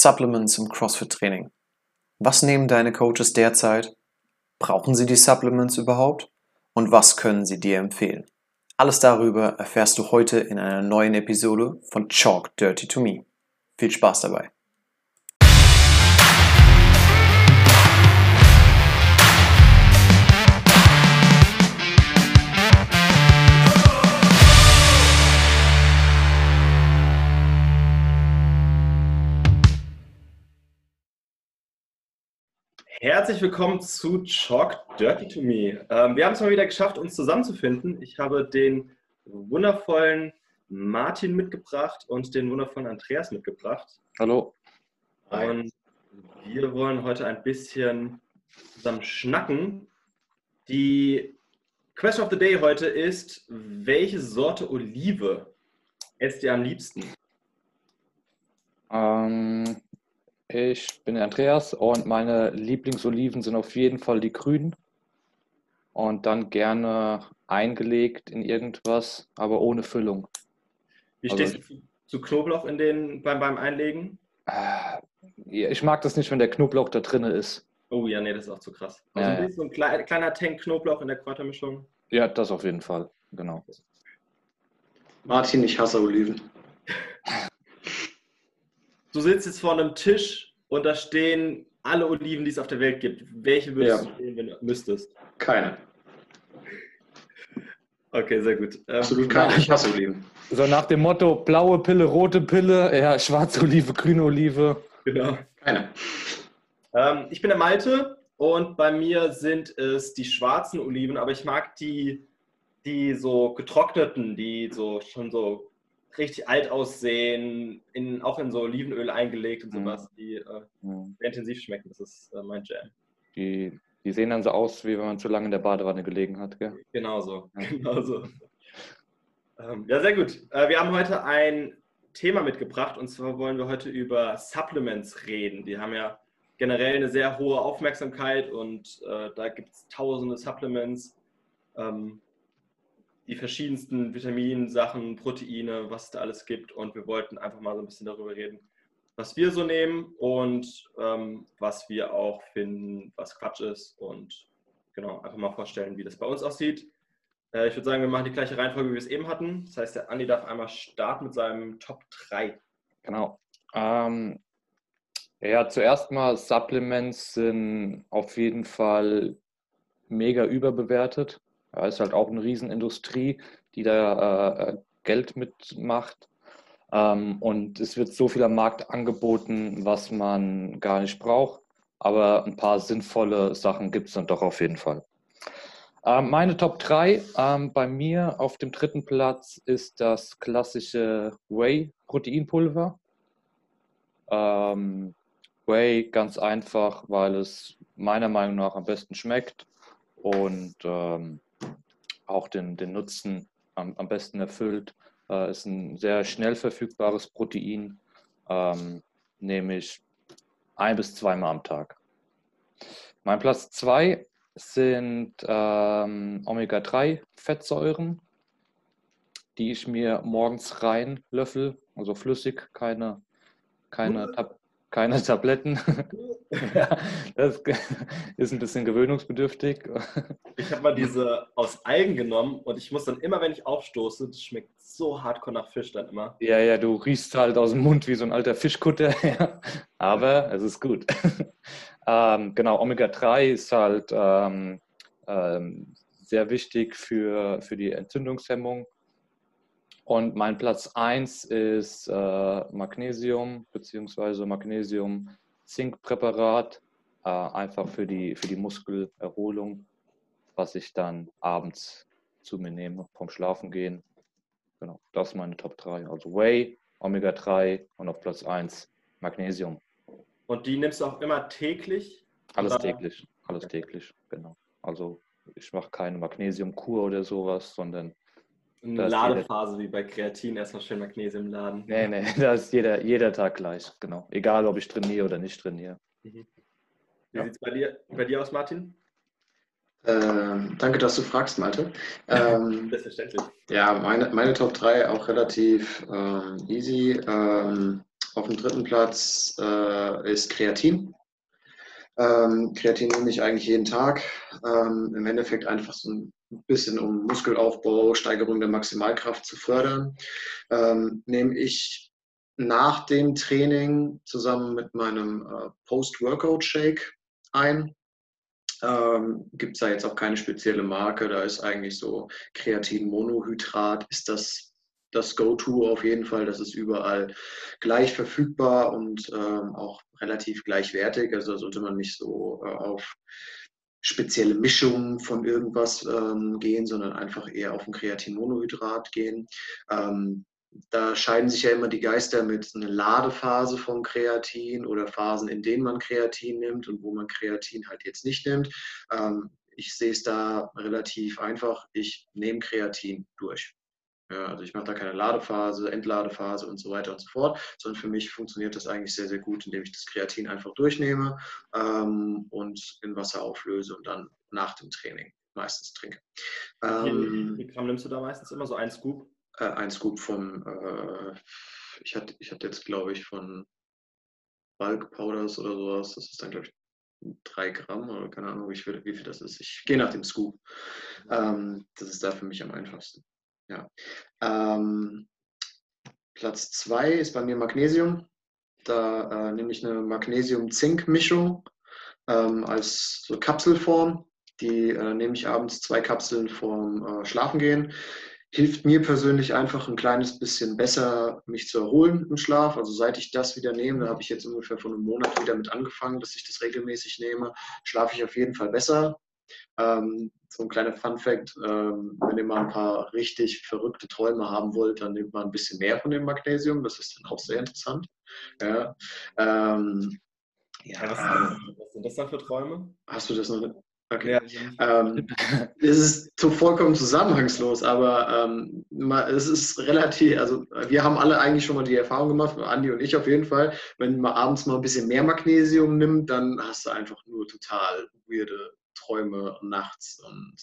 Supplements im CrossFit-Training. Was nehmen deine Coaches derzeit? Brauchen sie die Supplements überhaupt? Und was können sie dir empfehlen? Alles darüber erfährst du heute in einer neuen Episode von Chalk Dirty to Me. Viel Spaß dabei! Herzlich willkommen zu Chalk Dirty to Me. Ähm, wir haben es mal wieder geschafft, uns zusammenzufinden. Ich habe den wundervollen Martin mitgebracht und den wundervollen Andreas mitgebracht. Hallo. Und wir wollen heute ein bisschen zusammen schnacken. Die Question of the Day heute ist, welche Sorte Olive esst ihr am liebsten? Ähm, ich bin der Andreas und meine Lieblingsoliven sind auf jeden Fall die grünen. Und dann gerne eingelegt in irgendwas, aber ohne Füllung. Wie Also- stehst du zu Knoblauch in den, beim, beim Einlegen? Äh, Ich mag das nicht, wenn der Knoblauch da drin ist. Oh ja, nee, das ist auch zu krass. Also Ja, ein ja. bisschen so ein klei- kleiner Tank Knoblauch in der Kräutermischung. Ja, das auf jeden Fall. Genau. Martin, ich hasse Oliven. Du sitzt jetzt vor einem Tisch und da stehen alle Oliven, die es auf der Welt gibt. Welche würdest Ja. du nehmen, wenn du müsstest? Keine. Okay, sehr gut. Ähm, Absolut keine. Ich hasse Oliven. So nach dem Motto: blaue Pille, rote Pille, ja, schwarze Olive, grüne Olive. Genau. Keine. Ähm, ich bin der Malte und bei mir sind es die schwarzen Oliven, aber ich mag die, die so getrockneten, die so schon so richtig alt aussehen, in, auch in so Olivenöl eingelegt und Mhm. sowas, die äh, Hm. sehr intensiv schmecken. Das ist äh, mein Jam. Die, die sehen dann so aus, wie wenn man zu lange in der Badewanne gelegen hat. Gell? Genauso, Ja. genauso. Ähm, ja, sehr gut. Äh, wir haben heute ein Thema mitgebracht und zwar wollen wir heute über Supplements reden. Die haben ja generell eine sehr hohe Aufmerksamkeit und äh, da gibt es tausende Supplements, ähm, die verschiedensten Vitaminsachen, Proteine, was es da alles gibt und wir wollten einfach mal so ein bisschen darüber reden, was wir so nehmen und ähm, was wir auch finden, was Quatsch ist und genau, einfach mal vorstellen, wie das bei uns aussieht. Äh, ich würde sagen, wir machen die gleiche Reihenfolge, wie wir es eben hatten. Das heißt, der Andi darf einmal starten mit seinem Top 3. Genau. Ähm, ja, zuerst mal, Supplements sind auf jeden Fall mega überbewertet. Ja, ist halt auch eine Riesenindustrie, die da äh, Geld mitmacht. Ähm, und es wird so viel am Markt angeboten, was man gar nicht braucht. Aber ein paar sinnvolle Sachen gibt es dann doch auf jeden Fall. Ähm, meine Top 3, ähm, bei mir auf dem dritten Platz ist das klassische Whey-Proteinpulver. Ähm, Whey ganz einfach, weil es meiner Meinung nach am besten schmeckt und ähm, auch den, den Nutzen am, am besten erfüllt. Äh, ist ein sehr schnell verfügbares Protein, ähm, nämlich ein bis zweimal am Tag. Mein Platz 2 sind ähm, Omega-3-Fettsäuren, die ich mir morgens rein löffel, also flüssig, keine, keine, Tab keine Tabletten. ja, das ist ein bisschen gewöhnungsbedürftig. Ich habe mal diese aus Algen genommen und ich muss dann immer, wenn ich aufstoße, das schmeckt so hardcore nach Fisch dann immer. Ja, ja, du riechst halt aus dem Mund wie so ein alter Fischkutter, ja. aber es ist gut. ähm, genau, Omega-3 ist halt ähm, ähm, sehr wichtig für, für die Entzündungshemmung. Und mein Platz 1 ist äh, Magnesium bzw. Magnesium-Zink-Präparat, äh, einfach für die, für die Muskelerholung, was ich dann abends zu mir nehme vom Schlafengehen. Genau, das ist meine Top 3. Also Whey, Omega-3 und auf Platz 1 Magnesium. Und die nimmst du auch immer täglich? Alles täglich, alles täglich, genau. Also ich mache keine Magnesiumkur oder sowas, sondern Eine Ladephase wie bei Kreatin, erstmal schön Magnesium laden. nee, nee, da ist jeder, jeder Tag gleich, genau. Egal, ob ich trainiere oder nicht trainiere. Wie Ja. sieht es bei dir, bei dir aus, Martin? Ähm, danke, dass du fragst, Malte. Ähm, Selbstverständlich. ja, meine, meine Top 3 auch relativ ähm, easy. Ähm, Auf dem dritten Platz äh, ist Kreatin. Ähm, Kreatin nehme ich eigentlich jeden Tag. Ähm, Im Endeffekt einfach so ein bisschen um Muskelaufbau, Steigerung der Maximalkraft zu fördern. Ähm, nehme ich nach dem Training zusammen mit meinem äh, Post-Workout-Shake ein. Ähm, Gibt es da jetzt auch keine spezielle Marke, da ist eigentlich so Kreatin-Monohydrat, ist das das Go-To auf jeden Fall. Das ist überall gleich verfügbar und ähm, auch relativ gleichwertig. Also sollte man nicht so äh, auf spezielle Mischungen von irgendwas ähm, gehen, sondern einfach eher auf ein Kreatinmonohydrat gehen. Ähm, da scheiden sich ja immer die Geister mit einer Ladephase von Kreatin oder Phasen, in denen man Kreatin nimmt und wo man Kreatin halt jetzt nicht nimmt. Ähm, ich sehe es da relativ einfach. Ich nehme Kreatin durch. Ja, also ich mache da keine Ladephase, Entladephase und so weiter und so fort, sondern für mich funktioniert das eigentlich sehr, sehr gut, indem ich das Kreatin einfach durchnehme ähm, und in Wasser auflöse und dann nach dem Training meistens trinke. Ähm, wie, wie Gramm nimmst du da meistens immer? So ein Scoop? Äh, ein Scoop von, äh, ich hatte ich hatte jetzt glaube ich von Bulk Powders oder sowas, das ist dann glaube ich drei Gramm oder keine Ahnung, wie viel, wie viel das ist. Ich gehe nach dem Scoop. Ähm, das ist da für mich am einfachsten. Ja. Ähm, Platz zwei ist bei mir Magnesium. Da äh, nehme ich eine Magnesium-Zink-Mischung ähm, als so Kapselform. Die äh, nehme ich abends zwei Kapseln vorm äh, Schlafengehen. Hilft mir persönlich einfach ein kleines bisschen besser, mich zu erholen im Schlaf. Also seit ich das wieder nehme, da habe ich jetzt ungefähr vor einem Monat wieder mit angefangen, dass ich das regelmäßig nehme, schlafe ich auf jeden Fall besser. Ähm, so ein kleiner Fun-Fact: ähm, Wenn ihr mal ein paar richtig verrückte Träume haben wollt, dann nehmt man ein bisschen mehr von dem Magnesium. Das ist dann auch sehr interessant. Ja, ähm, ja, was, was, sind das dann für Träume? Hast du das noch? Okay. Ja. Ähm, es ist so vollkommen zusammenhangslos, aber ähm, es ist relativ, also wir haben alle eigentlich schon mal die Erfahrung gemacht, Andi und ich auf jeden Fall, wenn man abends mal ein bisschen mehr Magnesium nimmt, dann hast du einfach nur total weirde Träume nachts und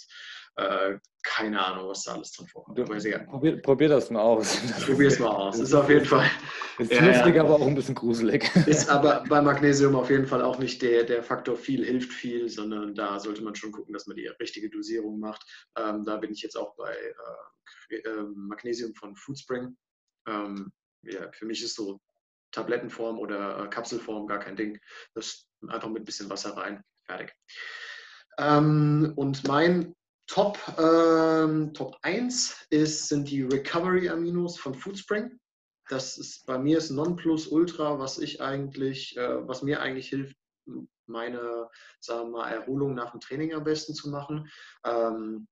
äh, keine Ahnung, was da alles drin vorkommt. Probier, probier, das mal aus. Probier es mal aus. Ist auf jeden Fall. Ist ja, lustig, ja. aber auch ein bisschen gruselig. Ist aber bei Magnesium auf jeden Fall auch nicht der, der Faktor viel hilft viel, sondern da sollte man schon gucken, dass man die richtige Dosierung macht. Ähm, da bin ich jetzt auch bei äh, ähm, Magnesium von Foodspring. Ähm, ja, für mich ist so Tablettenform oder äh, Kapselform gar kein Ding. Das einfach mit ein bisschen Wasser rein. Fertig. Ähm, und mein Top, ähm, Top 1 ist, sind die Recovery Aminos von Foodspring. Das ist bei mir ist Nonplusultra, was ich eigentlich, äh, was mir eigentlich hilft, meine sagen wir mal, Erholung nach dem Training am besten zu machen. Ähm,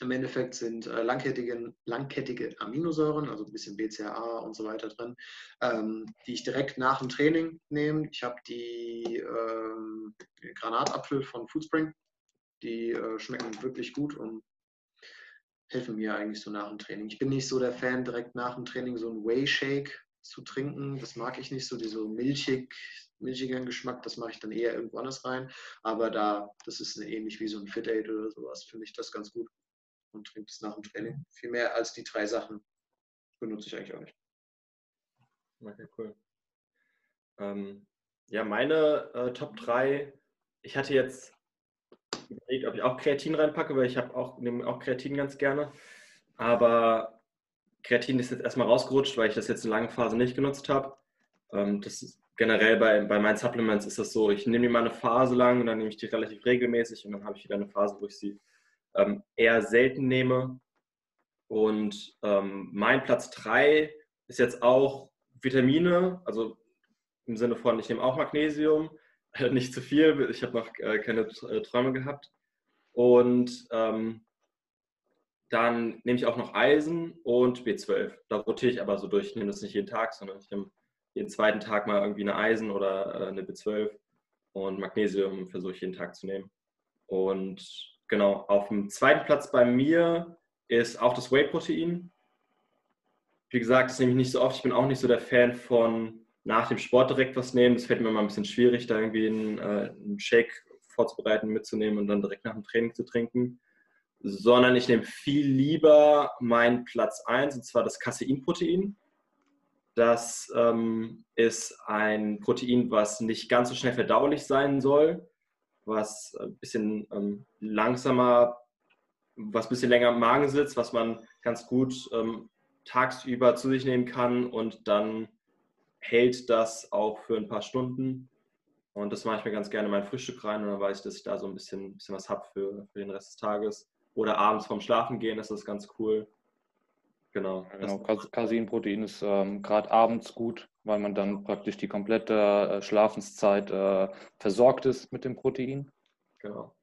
Im Endeffekt sind äh, langkettige, langkettige Aminosäuren, also ein bisschen BCAA und so weiter drin, ähm, die ich direkt nach dem Training nehme. Ich habe die ähm, Granatapfel von Foodspring die äh, schmecken wirklich gut und helfen mir eigentlich so nach dem Training. Ich bin nicht so der Fan, direkt nach dem Training so einen Whey-Shake zu trinken. Das mag ich nicht so, diese milchig, milchigen Geschmack, das mache ich dann eher irgendwo anders rein. Aber da, das ist ähnlich wie so ein Fit Aid oder sowas, finde ich das ganz gut und trinke es nach dem Training. Viel mehr als die drei Sachen benutze ich eigentlich auch nicht. Okay, cool. Ähm, ja, meine äh, Top 3, ich hatte jetzt überlegt, ob ich auch Kreatin reinpacke, weil ich habe auch, auch Kreatin ganz gerne. Aber Kreatin ist jetzt erstmal rausgerutscht, weil ich das jetzt eine lange Phase nicht genutzt habe. Ähm, das ist generell bei, bei meinen Supplements ist das so, ich nehme die mal eine Phase lang und dann nehme ich die relativ regelmäßig und dann habe ich wieder eine Phase, wo ich sie ähm, eher selten nehme. Und ähm, mein Platz 3 ist jetzt auch Vitamine, also im Sinne von, ich nehme auch Magnesium, nicht zu viel. Ich habe noch äh, keine äh, Träume gehabt. Und ähm, dann nehme ich auch noch Eisen und B12. Da rotiere ich aber so durch. Ich nehme das nicht jeden Tag, sondern ich nehme jeden zweiten Tag mal irgendwie eine Eisen oder äh, eine B12. Und Magnesium versuche ich jeden Tag zu nehmen. Und genau, auf dem zweiten Platz bei mir ist auch das Whey-Protein. Wie gesagt, das nehme ich nicht so oft. Ich bin auch nicht so der Fan von nach dem Sport direkt was nehmen. Das fällt mir mal ein bisschen schwierig, da irgendwie einen, äh, einen Shake vorzubereiten, mitzunehmen und dann direkt nach dem Training zu trinken. Sondern ich nehme viel lieber meinen Platz 1, und zwar das Caseinprotein. Das ähm, ist ein Protein, was nicht ganz so schnell verdaulich sein soll, was ein bisschen ähm, langsamer, was ein bisschen länger im Magen sitzt, was man ganz gut ähm, tagsüber zu sich nehmen kann und dann hält das auch für ein paar Stunden. Und das mache ich mir ganz gerne in mein Frühstück rein und dann weiß ich, dass ich da so ein bisschen, bisschen was habe für, für den Rest des Tages. Oder abends vorm Schlafen gehen ist das ganz cool. Genau. genau. Caseinprotein ist ähm, gerade abends gut, weil man dann praktisch die komplette äh, Schlafenszeit äh, versorgt ist mit dem Protein. Genau.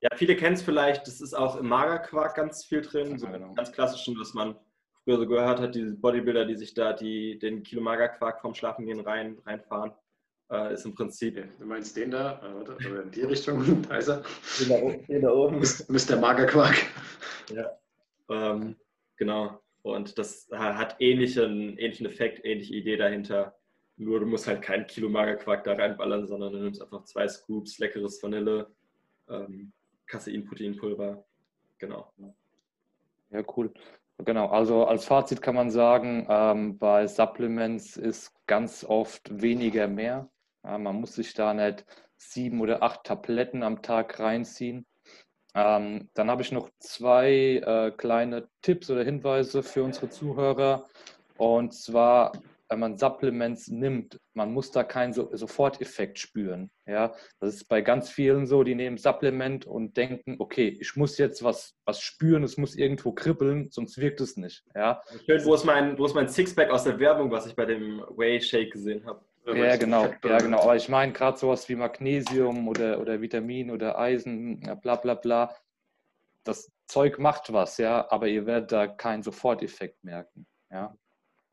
Ja, viele kennen es vielleicht, das ist auch im Magerquark ganz viel drin, ja, so genau. ganz klassischen, was man früher so gehört hat, diese Bodybuilder, die sich da die, den Kilo Magerquark vom Schlafengehen rein, reinfahren. Äh, ist im Prinzip. Du meinst den da? Oder in die Richtung? Da ist er. Den da, den da oben. Mr. Magerquark. Ja. Ähm, genau. Und das hat ähnlichen, ähnlichen Effekt, ähnliche Idee dahinter. Nur du musst halt kein Kilo Magerquark da reinballern, sondern du nimmst einfach zwei Scoops leckeres Vanille, ähm, Casein-Proteinpulver. Genau. Ja, cool. Genau, also als Fazit kann man sagen, ähm, bei Supplements ist ganz oft weniger mehr. Ja, man muss sich da nicht sieben oder acht Tabletten am Tag reinziehen. Ähm, dann habe ich noch zwei äh, kleine Tipps oder Hinweise für unsere Zuhörer. Und zwar, wenn man Supplements nimmt, man muss da keinen so Soforteffekt spüren. Ja, das ist bei ganz vielen so, die nehmen Supplement und denken, okay, ich muss jetzt was, was spüren, es muss irgendwo kribbeln, sonst wirkt es nicht. Ja. Schön, wo ist mein, wo ist mein Sixpack aus der Werbung, was ich bei dem Whey Shake gesehen habe? Ja, genau, ja, genau. Aber ich meine gerade sowas wie Magnesium oder, oder Vitamin oder Eisen, bla bla bla. Das Zeug macht was, ja, aber ihr werdet da keinen Soforteffekt merken. Ja.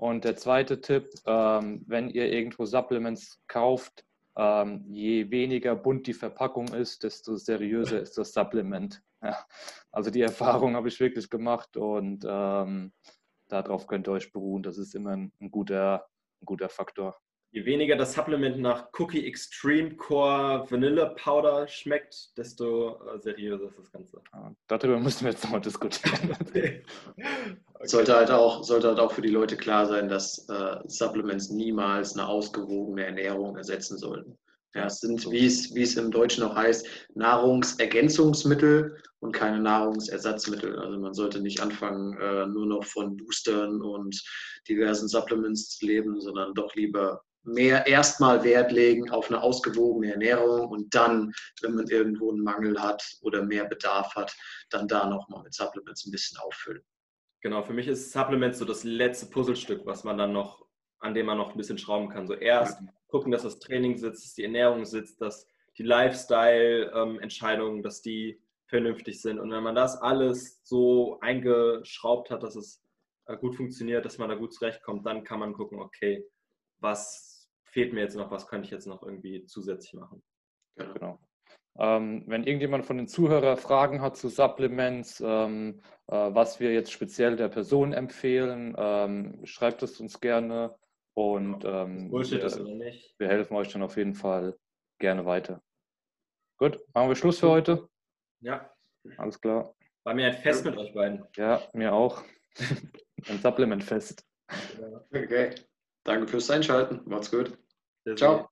Und der zweite Tipp, ähm, wenn ihr irgendwo Supplements kauft, ähm, je weniger bunt die Verpackung ist, desto seriöser ist das Supplement. Ja. Also die Erfahrung habe ich wirklich gemacht und ähm, darauf könnt ihr euch beruhen. Das ist immer ein, ein guter, ein guter Faktor. Je weniger das Supplement nach Cookie Extreme Core Vanilla Powder schmeckt, desto äh, seriöser ist das Ganze. Ja, darüber müssen wir jetzt nochmal diskutieren. okay. Sollte, halt auch, sollte halt auch für die Leute klar sein, dass äh, Supplements niemals eine ausgewogene Ernährung ersetzen sollten. Ja, es sind, wie es, wie es im Deutschen auch heißt, Nahrungsergänzungsmittel und keine Nahrungsersatzmittel. Also man sollte nicht anfangen, äh, nur noch von Boostern und diversen Supplements zu leben, sondern doch lieber mehr erstmal Wert legen auf eine ausgewogene Ernährung und dann, wenn man irgendwo einen Mangel hat oder mehr Bedarf hat, dann da nochmal mit Supplements ein bisschen auffüllen. Genau, für mich ist Supplements so das letzte Puzzlestück, was man dann noch, an dem man noch ein bisschen schrauben kann. So erst gucken, dass das Training sitzt, dass die Ernährung sitzt, dass die Lifestyle-Entscheidungen, dass die vernünftig sind. Und wenn man das alles so eingeschraubt hat, dass es äh, gut funktioniert, dass man da gut zurechtkommt, dann kann man gucken, okay, was fehlt mir jetzt noch, was könnte ich jetzt noch irgendwie zusätzlich machen. Genau. genau. Ähm, wenn irgendjemand von den Zuhörern Fragen hat zu Supplements, ähm, äh, was wir jetzt speziell der Person empfehlen, ähm, schreibt es uns gerne und ähm, Bullshit ist oder nicht. wir helfen euch dann auf jeden Fall gerne weiter. Gut, machen wir Schluss für heute? Ja. Alles klar. War mir ein Fest mit euch beiden. Ja, mir auch. ein Supplement-Fest. Okay. Danke fürs Einschalten. Macht's gut. Ciao.